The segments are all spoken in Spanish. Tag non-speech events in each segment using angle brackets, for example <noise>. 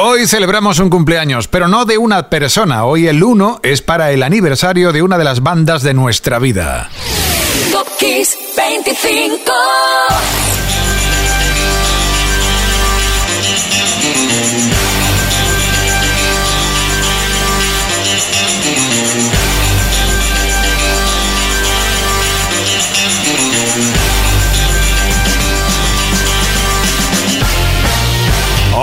Hoy celebramos un cumpleaños, pero no de una persona. Hoy el 1 es para el aniversario de una de las bandas de nuestra vida. Top 25.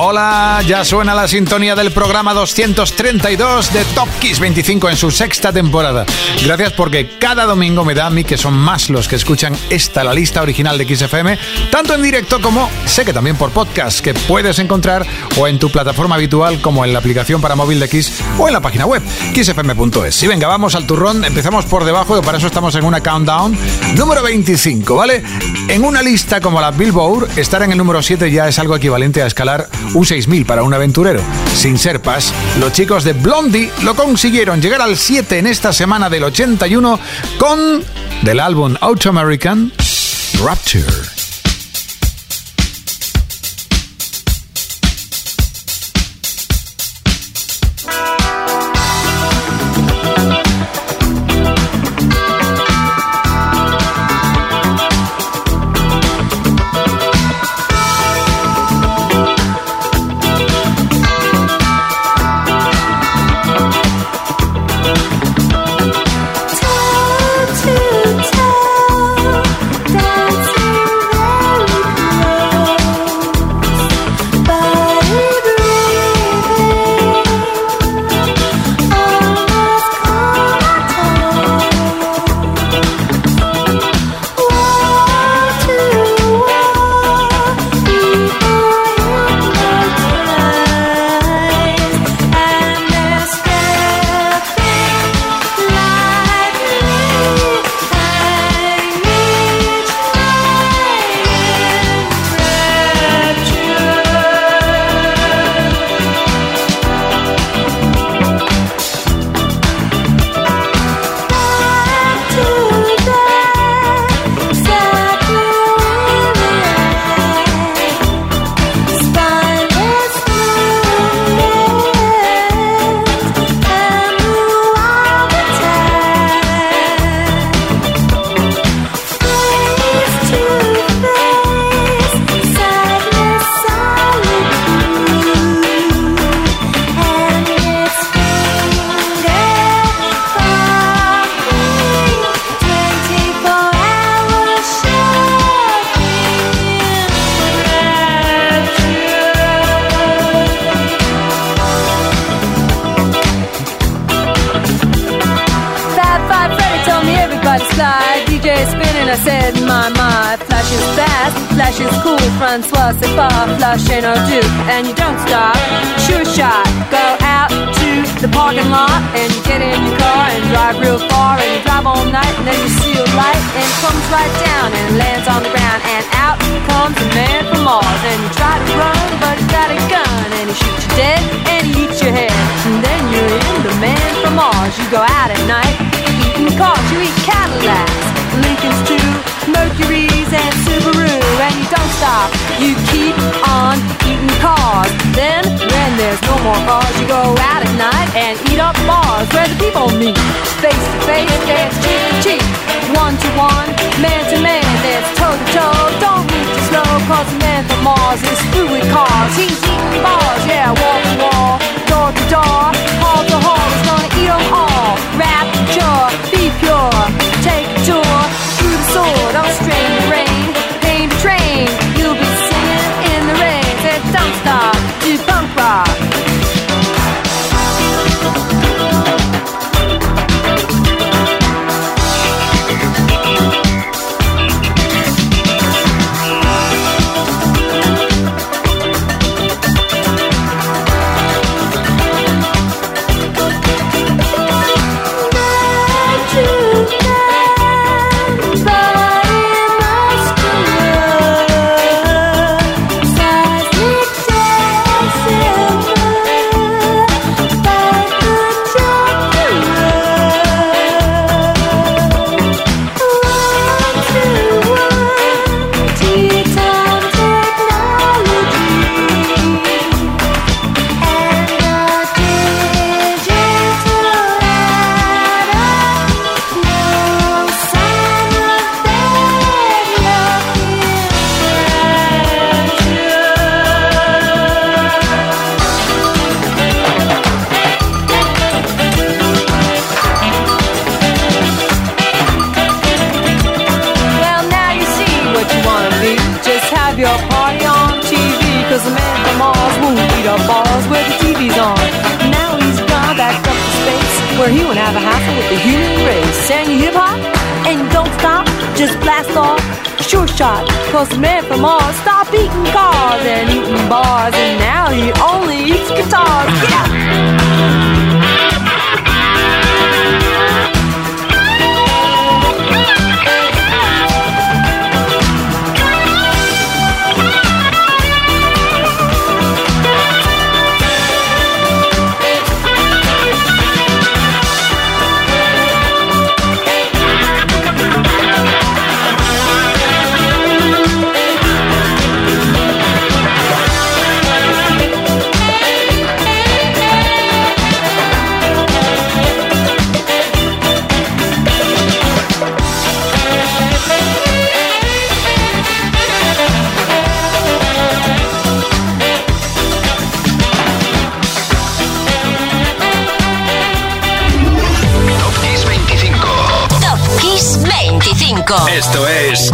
Hola, ya suena la sintonía del programa 232 de Top Kiss 25 en su sexta temporada. Gracias porque cada domingo me da a mí que son más los que escuchan esta, la lista original de Kiss FM, tanto en directo como sé que también por podcast, que puedes encontrar o en tu plataforma habitual como en la aplicación para móvil de Kiss o en la página web kissfm.es. Y venga, vamos al turrón, empezamos por debajo y para eso estamos en una countdown número 25, ¿vale? En una lista como la Billboard, estar en el número 7 ya es algo equivalente a escalar un 6000 para un aventurero. Sin serpas, los chicos de Blondie lo consiguieron llegar al 7 en esta semana del 81 con del álbum Auto American Rapture. the bar, flush and you don't stop. Sure shot, go out to the parking lot, and you get in your car and drive real far, and you drive all night, and then you see a light, and it comes right down and lands on the ground, and out comes a man from Mars, and you try to run, but he's got a gun, and he shoots you dead, and he eats your head, and then you're in the man from Mars. You go out at night, eating cars, you eat Cadillacs. Lucas too, Mercury's and Subaru. And you don't stop, you keep on eating cars. Then, when there's no more cars, you go out at night and eat up bars where the people meet. Face to face, dance cheek to cheek. One to one, man to man, that's toe to toe. Don't move too slow, cause the man from Mars is through with cars. He's eating bars, yeah, wall to wall, door to door, hall to hall heal all. rap Rapture, be pure, take tour through the sword Don't strain the rain, Pain to train, you'll be singing in the rain. Said don't stop, do punk rock. Esto es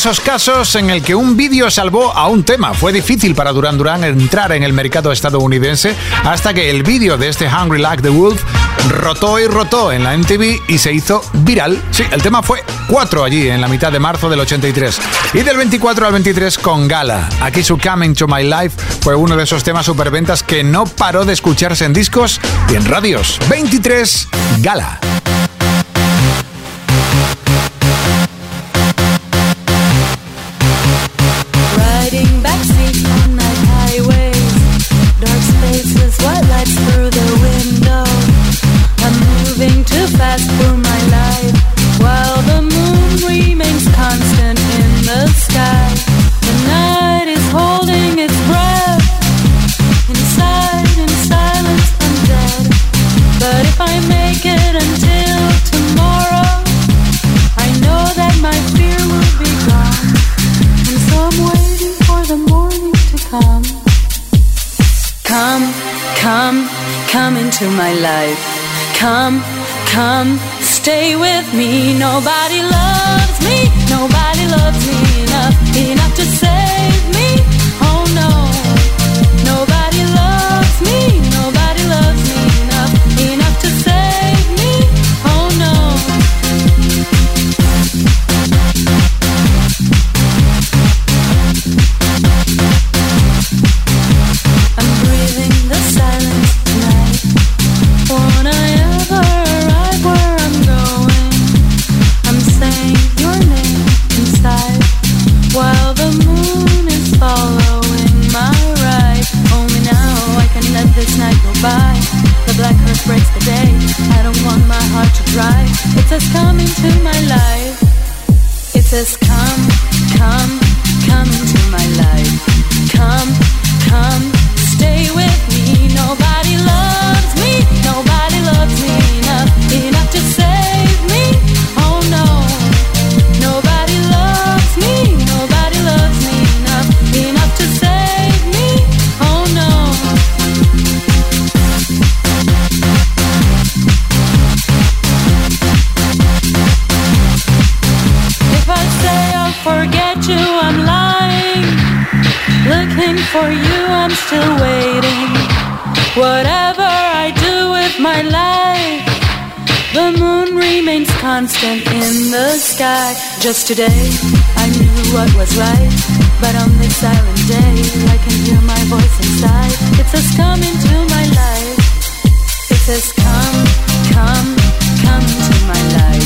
esos casos en el que un vídeo salvó a un tema. Fue difícil para Duran Duran entrar en el mercado estadounidense hasta que el vídeo de este Hungry Like the Wolf rotó y rotó en la MTV y se hizo viral. Sí, el tema fue 4 allí en la mitad de marzo del 83 y del 24 al 23 con Gala. Aquí su Coming to My Life fue uno de esos temas superventas que no paró de escucharse en discos y en radios. 23 Gala. Into my life. Come, come, stay with me. Nobody loves me, nobody loves me enough, enough to save me. Oh no, nobody loves me, has come into my life. It has come. Constant in the sky. Just today, I knew what was right. But on this silent day, I can hear my voice inside. It says, Come into my life. It says, Come, come, come into my life.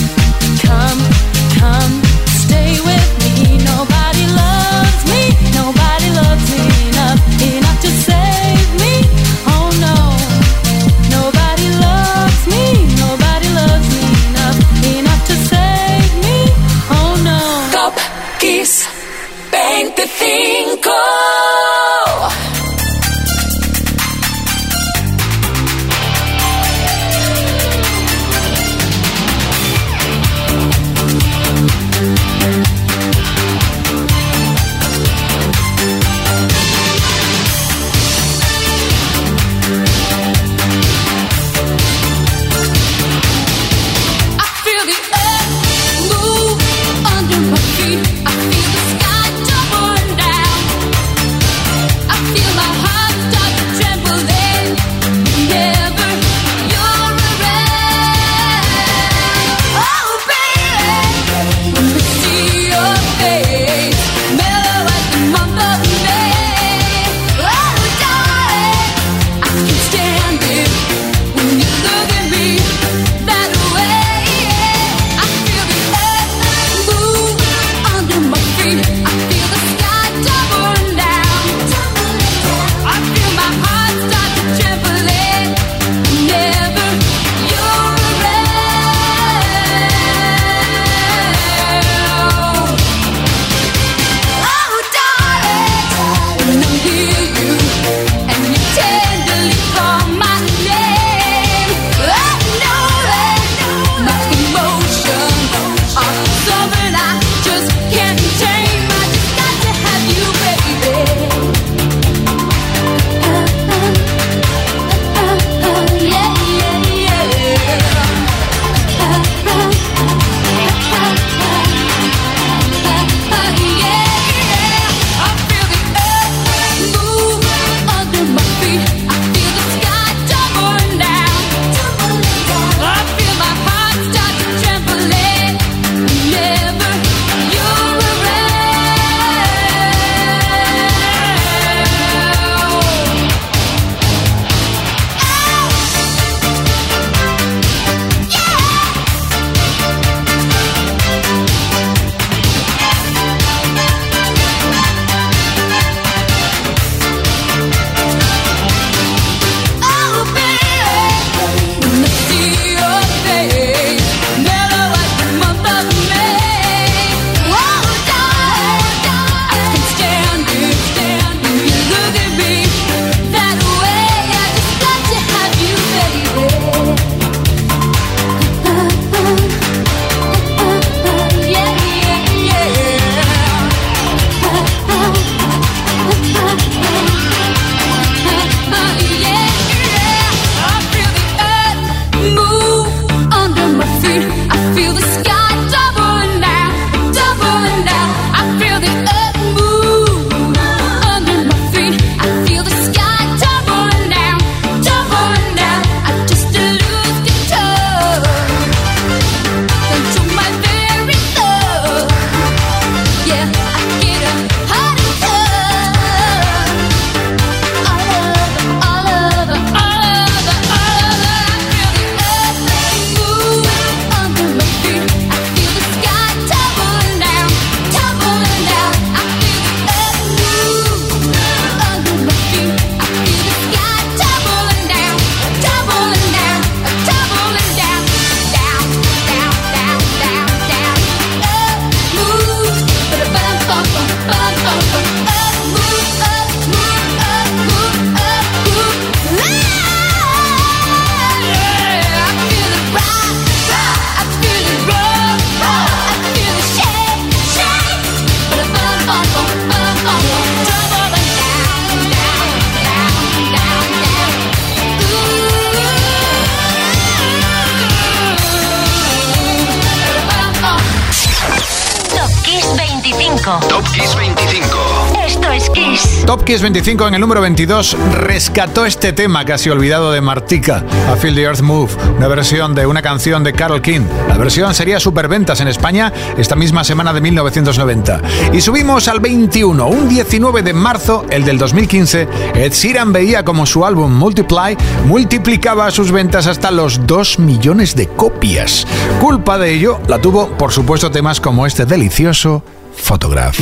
Top Kiss 25 en el número 22 rescató este tema casi olvidado de Martika, A Feel the Earth Move, una versión de una canción de Carol King. La versión sería superventas en España esta misma semana de 1990. Y subimos al 21, un 19 de marzo, el del 2015, Ed Sheeran veía como su álbum Multiply multiplicaba sus ventas hasta los 2 millones de copias. Culpa de ello la tuvo, por supuesto, temas como este delicioso Photograph.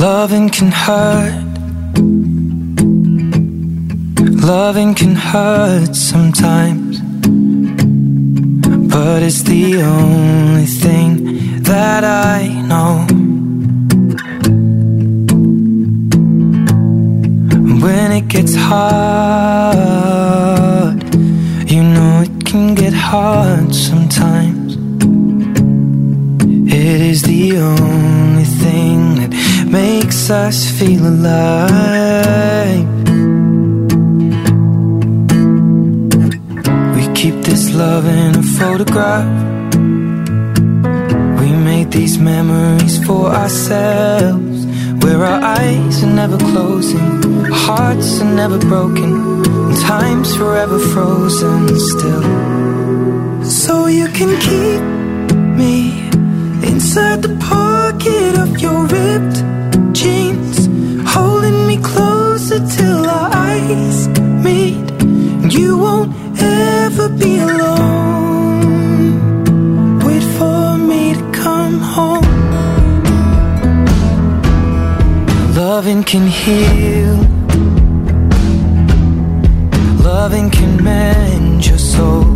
Loving can hurt. Loving can hurt sometimes. But it's the only thing that I know. When it gets hard, you know it can get hard sometimes. It is the only thing that makes us feel alive. We keep this love in a photograph. These memories for ourselves. Where our eyes are never closing, our hearts are never broken, and time's forever frozen still. So you can keep me inside the pocket of your ripped jeans, holding me closer till our eyes meet. You won't ever be alone. Home. Loving can heal. Loving can mend your soul.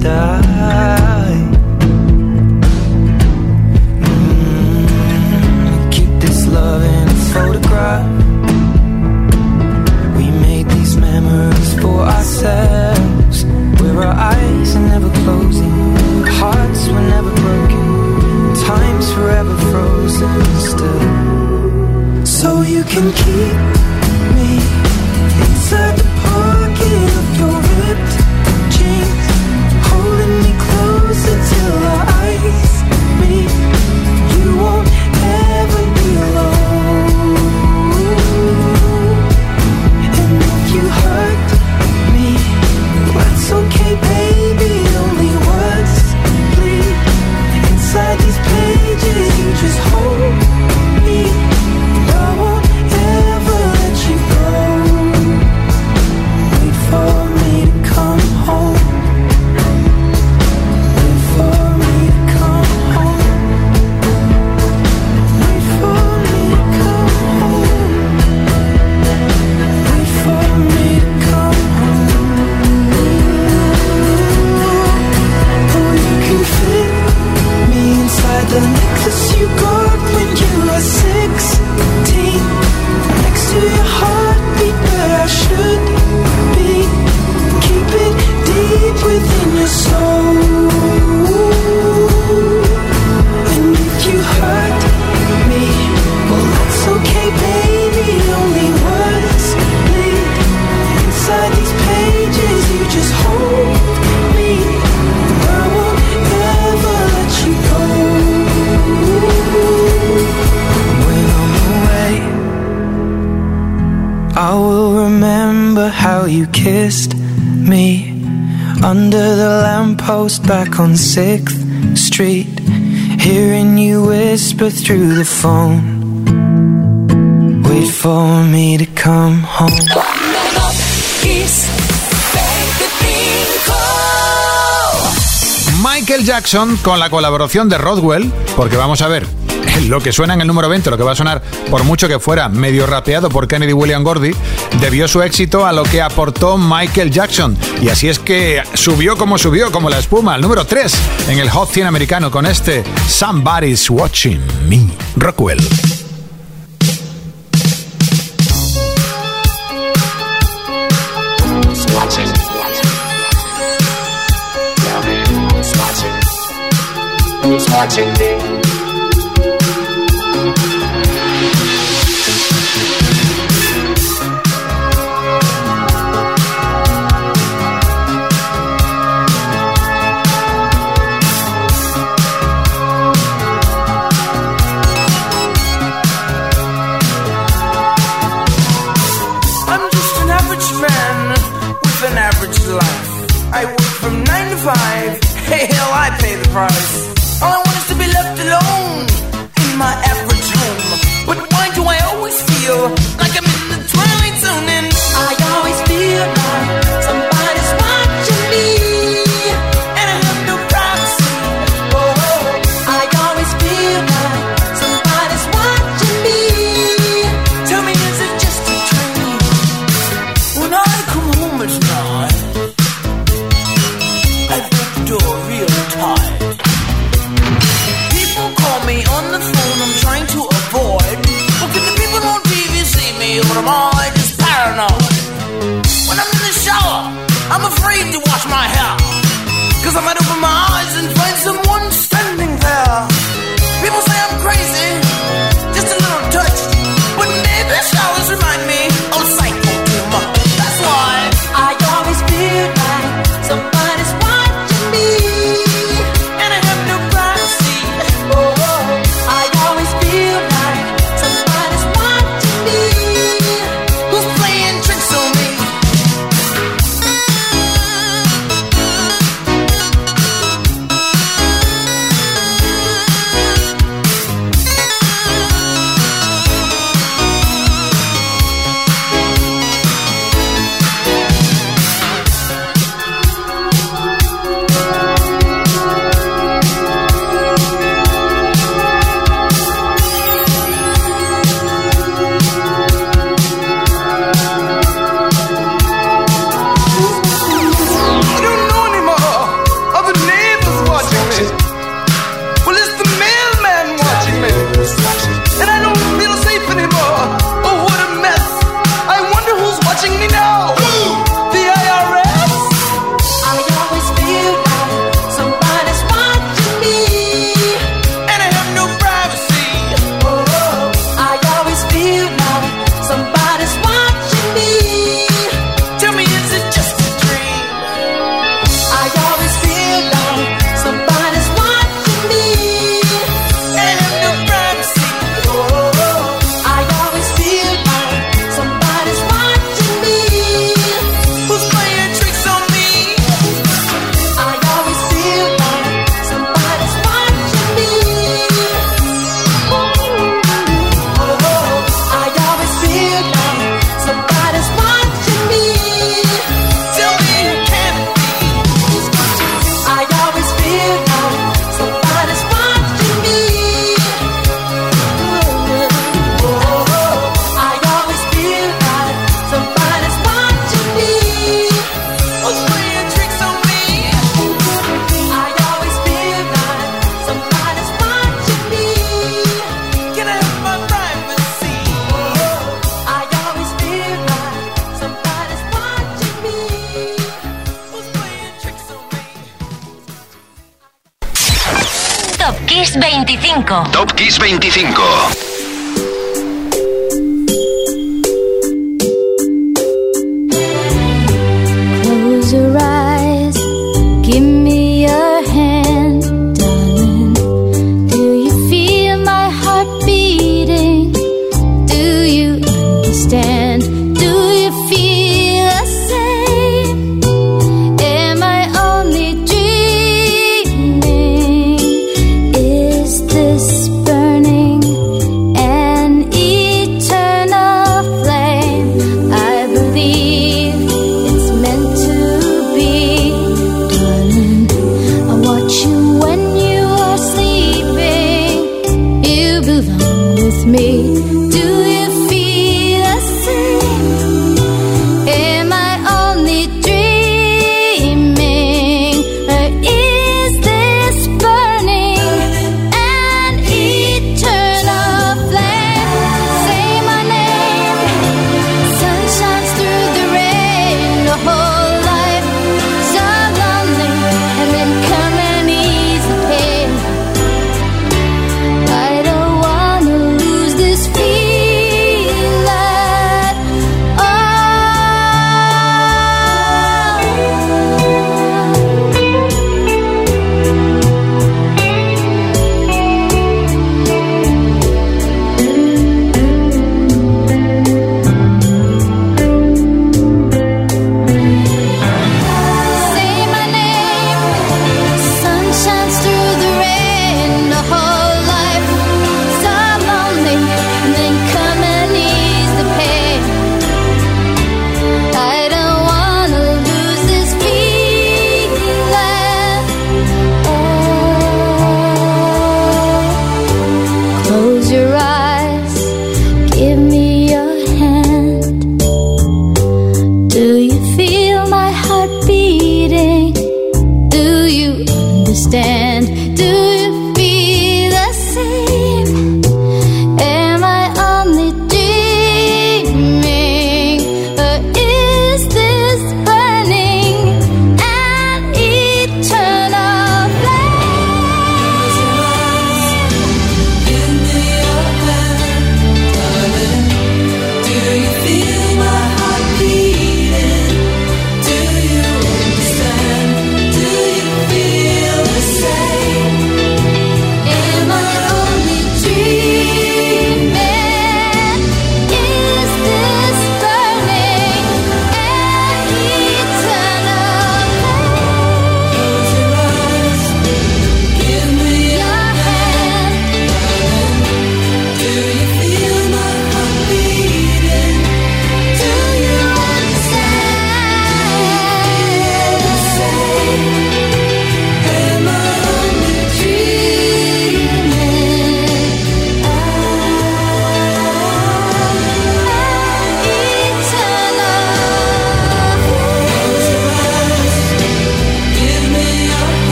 Die. Mm, keep this love in a photograph. We made these memories for ourselves. Where our eyes are never closing, hearts were never broken, time's forever frozen still. So you can keep through the phone. Wait for me to come home. Top Kiss 25. Michael Jackson con la colaboración de Rodwell, porque vamos a ver, <laughs> lo que suena en el número 20, lo que va a sonar por mucho que fuera medio rapeado por Kennedy William Gordy, debió su éxito a lo que aportó Michael Jackson. Y así es que subió como subió, como la espuma, al número 3 en el Hot 100 americano con este Somebody's Watching Me, Rockwell. watching me. door.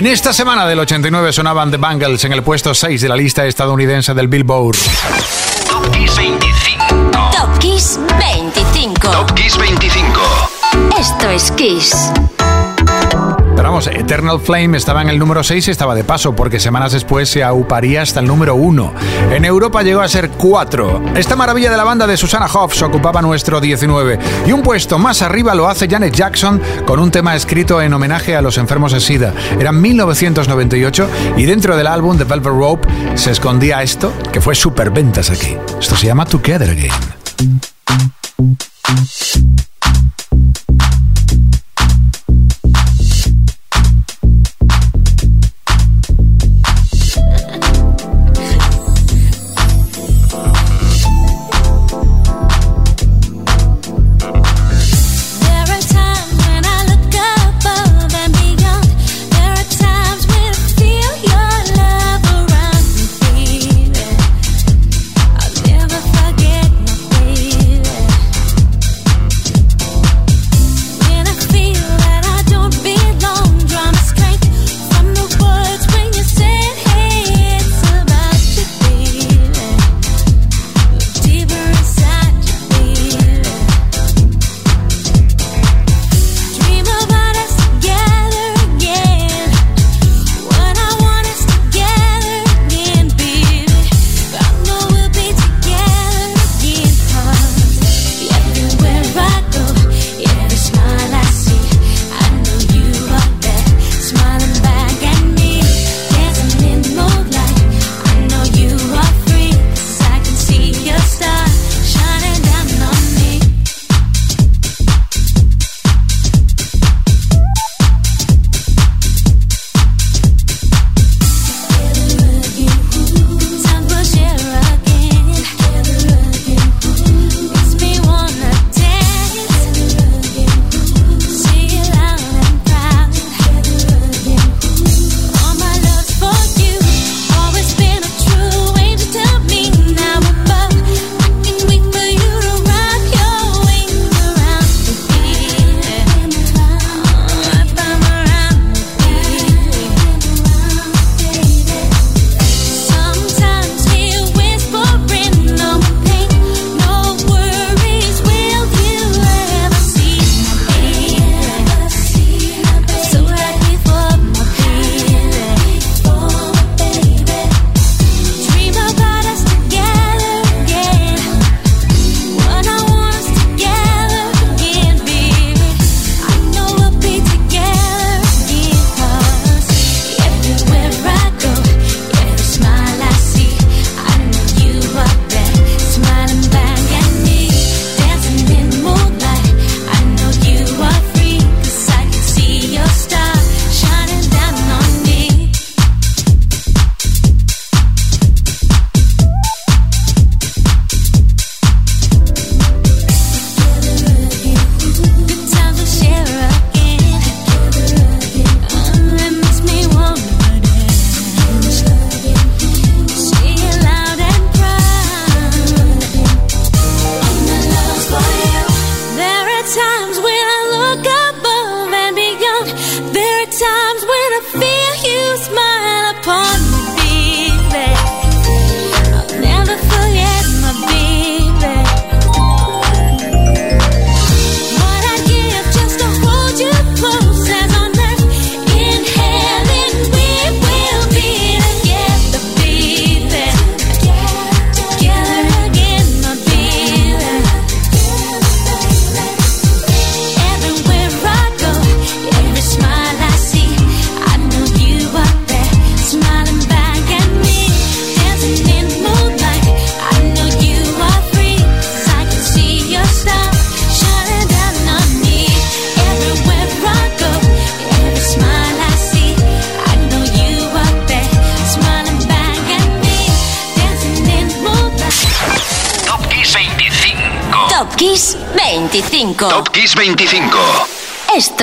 En esta semana del 89 sonaban The Bangles en el puesto 6 de la lista estadounidense del Billboard. Top Kiss 25. Top Kiss 25. Top Kiss 25. Esto es Kiss. Eternal Flame estaba en el número 6 y estaba de paso, porque semanas después se auparía hasta el número 1. En Europa llegó a ser 4. Esta maravilla de la banda de Susana Hoffs ocupaba nuestro 19. Y un puesto más arriba lo hace Janet Jackson con un tema escrito en homenaje a los enfermos de SIDA. Era 1998 y dentro del álbum The Velvet Rope se escondía esto, que fue superventas aquí. Esto se llama Together Again.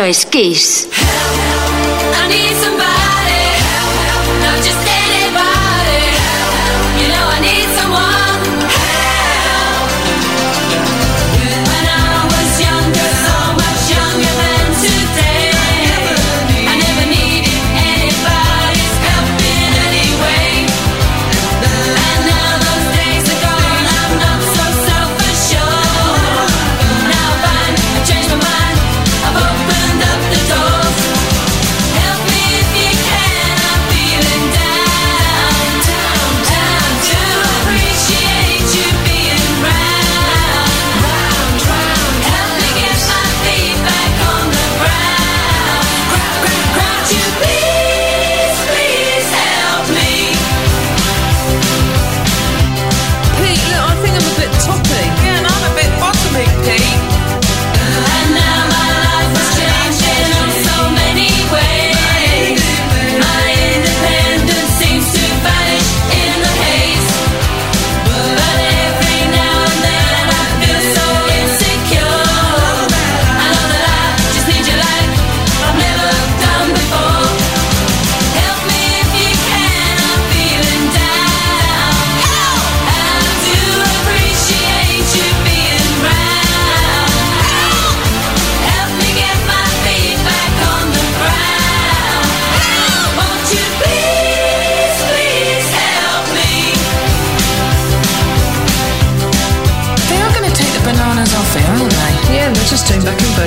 es Kiss.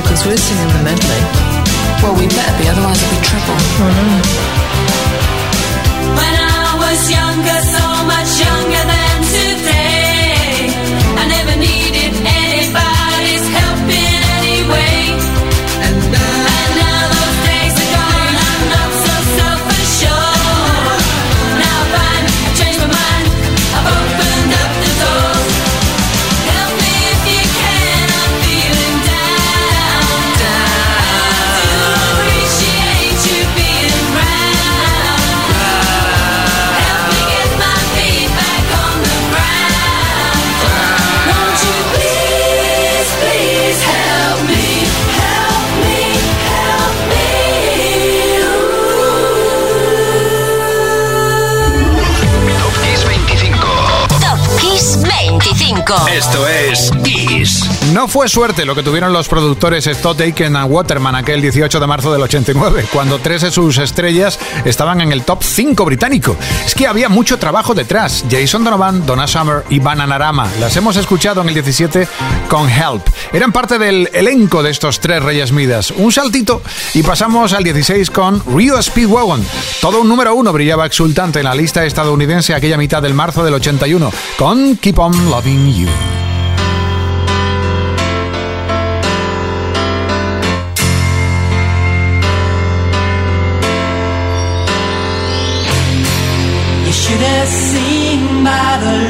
because we're singing the medley. Well, we better be, otherwise it'll be trouble. Oh, no. When I was younger, so Esto es no fue suerte lo que tuvieron los productores Stott, Aiken and Waterman aquel 18 de marzo del 89, cuando tres de sus estrellas estaban en el top 5 británico. Es que había mucho trabajo detrás. Jason Donovan, Donna Summer y Bananarama. Las hemos escuchado en el 17 con Help. Eran parte del elenco de estos tres Reyes Midas. Un saltito y pasamos al 16 con Rio Speedwagon. Todo un número uno brillaba exultante en la lista estadounidense aquella mitad del marzo del 81 con Keep On Loving You. another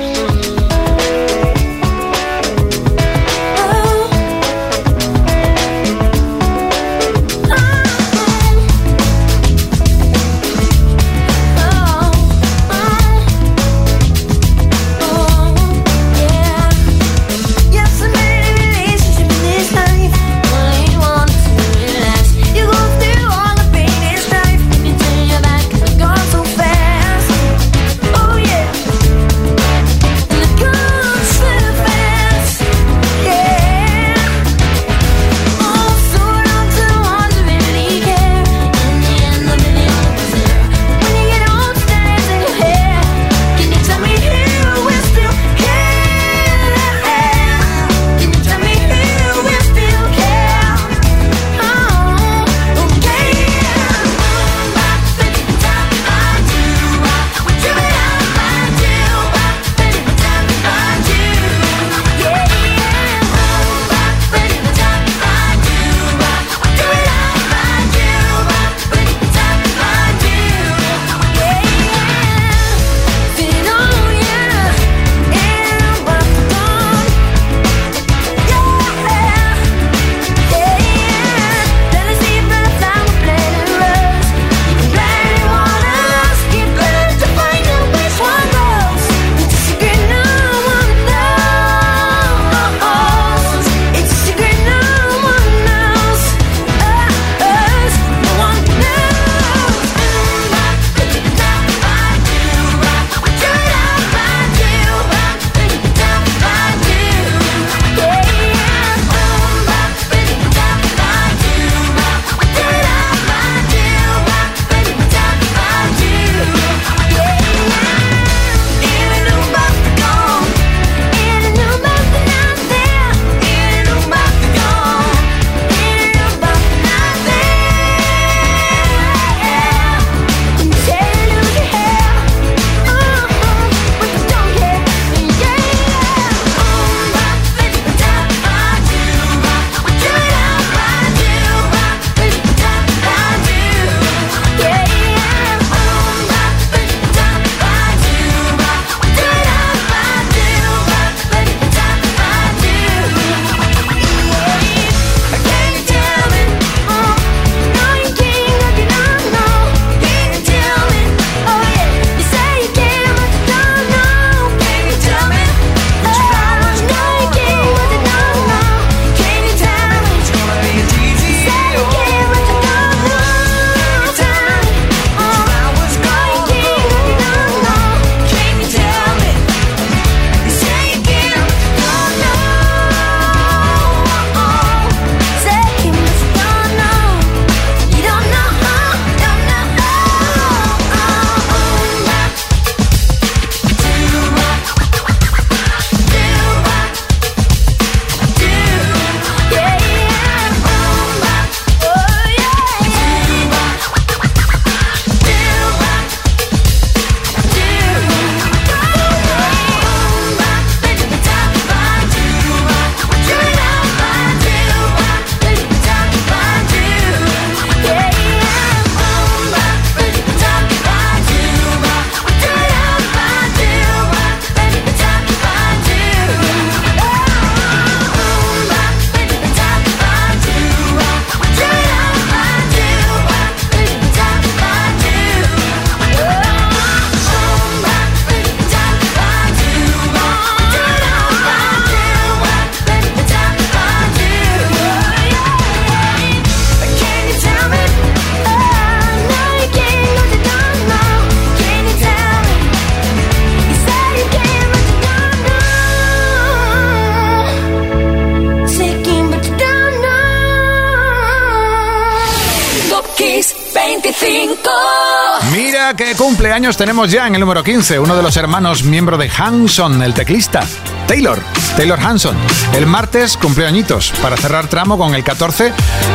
Tenemos ya en el número 15, uno de los hermanos miembro de Hanson, el teclista, Taylor, Taylor Hanson. El martes cumplió añitos. Para cerrar tramo con el 14,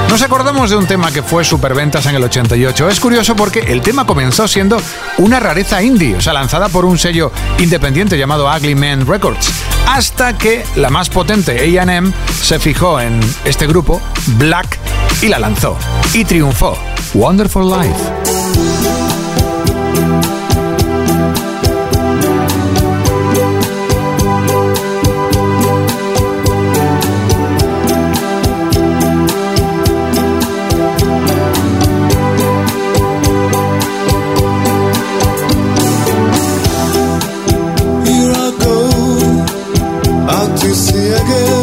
nos acordamos de un tema que fue superventas en el 88. Es curioso porque el tema comenzó siendo una rareza indie, o sea, lanzada por un sello independiente llamado Ugly Man Records, hasta que la más potente AM se fijó en este grupo, Black, y la lanzó. Y triunfó. Wonderful Life. Again.